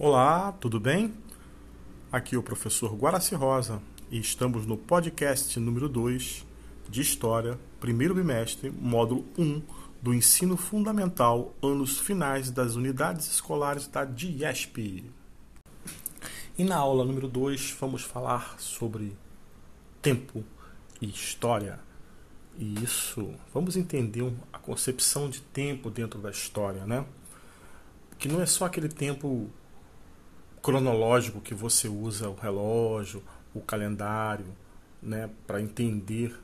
Olá, tudo bem? Aqui é o professor Guaraci Rosa e estamos no podcast número 2 de História, primeiro bimestre, módulo 1 do Ensino Fundamental, anos finais das unidades escolares da DIESP. E na aula número 2 vamos falar sobre tempo e história. E isso, vamos entender a concepção de tempo dentro da história, né? Que não é só aquele tempo cronológico que você usa o relógio, o calendário, né, para entender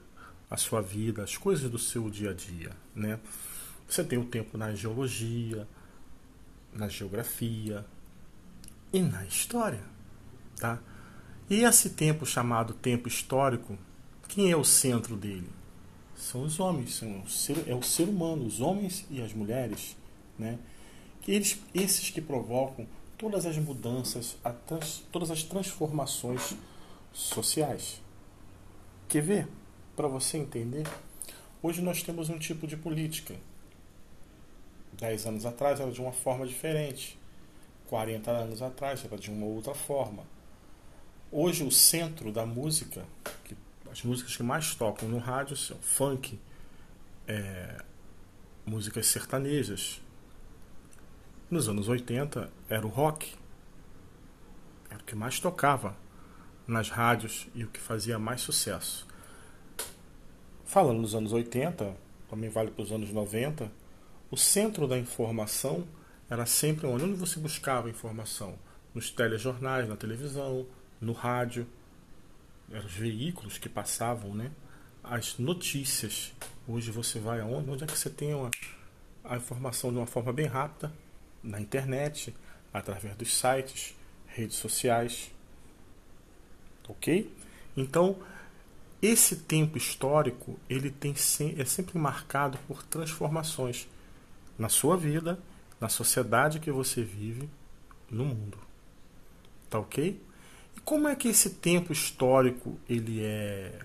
a sua vida, as coisas do seu dia a dia, né? Você tem o tempo na geologia, na geografia e na história, tá? E esse tempo chamado tempo histórico, quem é o centro dele? São os homens, são o ser, é o ser humano, os homens e as mulheres, né? Que eles, esses que provocam todas as mudanças, todas as transformações sociais. Quer ver? Para você entender, hoje nós temos um tipo de política. Dez anos atrás era de uma forma diferente. 40 anos atrás era de uma outra forma. Hoje o centro da música, que, as músicas que mais tocam no rádio são funk, é, músicas sertanejas, nos anos 80 era o rock. Era o que mais tocava nas rádios e o que fazia mais sucesso. Falando nos anos 80, também vale para os anos 90, o centro da informação era sempre onde, você buscava informação? Nos telejornais, na televisão, no rádio. Eram os veículos que passavam, né? As notícias. Hoje você vai aonde? Onde é que você tem uma, a informação de uma forma bem rápida? Na internet, através dos sites, redes sociais. Ok? Então, esse tempo histórico ele tem é sempre marcado por transformações na sua vida, na sociedade que você vive, no mundo. Tá ok? E como é que esse tempo histórico ele é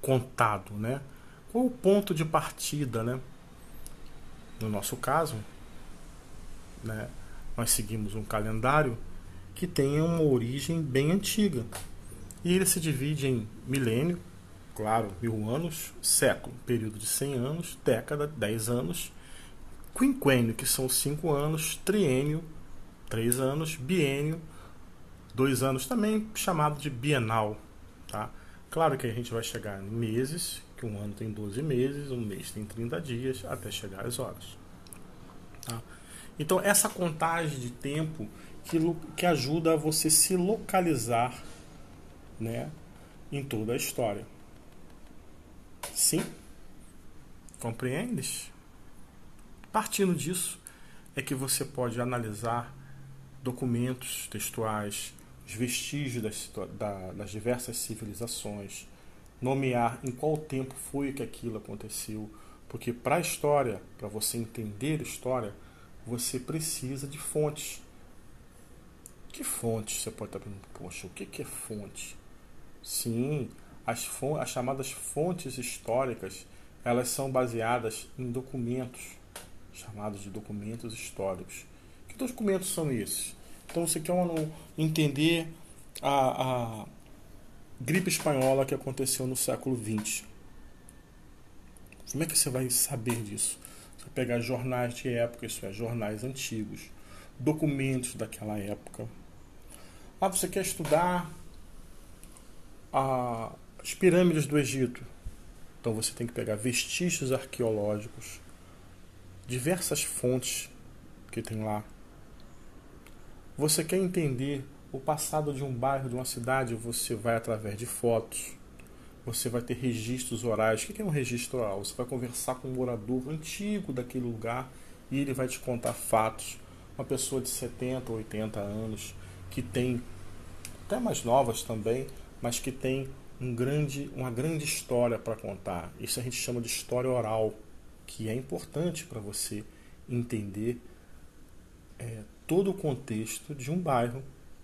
contado, né? Qual o ponto de partida, né? No nosso caso, né, nós seguimos um calendário que tem uma origem bem antiga. E ele se divide em milênio, claro, mil anos, século, período de 100 anos, década, 10 anos, quinquênio, que são 5 anos, triênio, 3 anos, biênio, 2 anos, também chamado de bienal. Tá? Claro que a gente vai chegar em meses, que um ano tem 12 meses, um mês tem 30 dias, até chegar às horas. Tá? Então, essa contagem de tempo que, que ajuda a você se localizar né, em toda a história. Sim? Compreendes? Partindo disso, é que você pode analisar documentos textuais, os vestígios das, da, das diversas civilizações, nomear em qual tempo foi que aquilo aconteceu, porque para a história, para você entender a história, você precisa de fontes. Que fontes? Você pode estar perguntando, poxa, o que é fonte? Sim, as, fontes, as chamadas fontes históricas, elas são baseadas em documentos, chamados de documentos históricos. Que documentos são esses? Então você quer entender a, a gripe espanhola que aconteceu no século XX. Como é que você vai saber disso? Pegar jornais de época, isso é, jornais antigos, documentos daquela época. Ah, você quer estudar a, as pirâmides do Egito. Então você tem que pegar vestígios arqueológicos, diversas fontes que tem lá. Você quer entender o passado de um bairro, de uma cidade, você vai através de fotos, você vai ter registros orais. O que é um registro oral? Você vai conversar com um morador antigo daquele lugar e ele vai te contar fatos. Uma pessoa de 70, 80 anos que tem, até mais novas também, mas que tem um grande, uma grande história para contar. Isso a gente chama de história oral, que é importante para você entender é, todo o contexto de um bairro,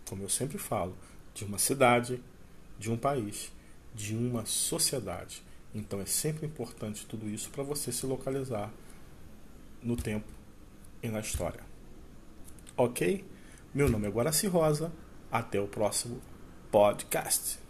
como eu sempre falo, de uma cidade, de um país de uma sociedade. Então é sempre importante tudo isso para você se localizar no tempo e na história. Ok? Meu nome é Guaraci Rosa. Até o próximo podcast.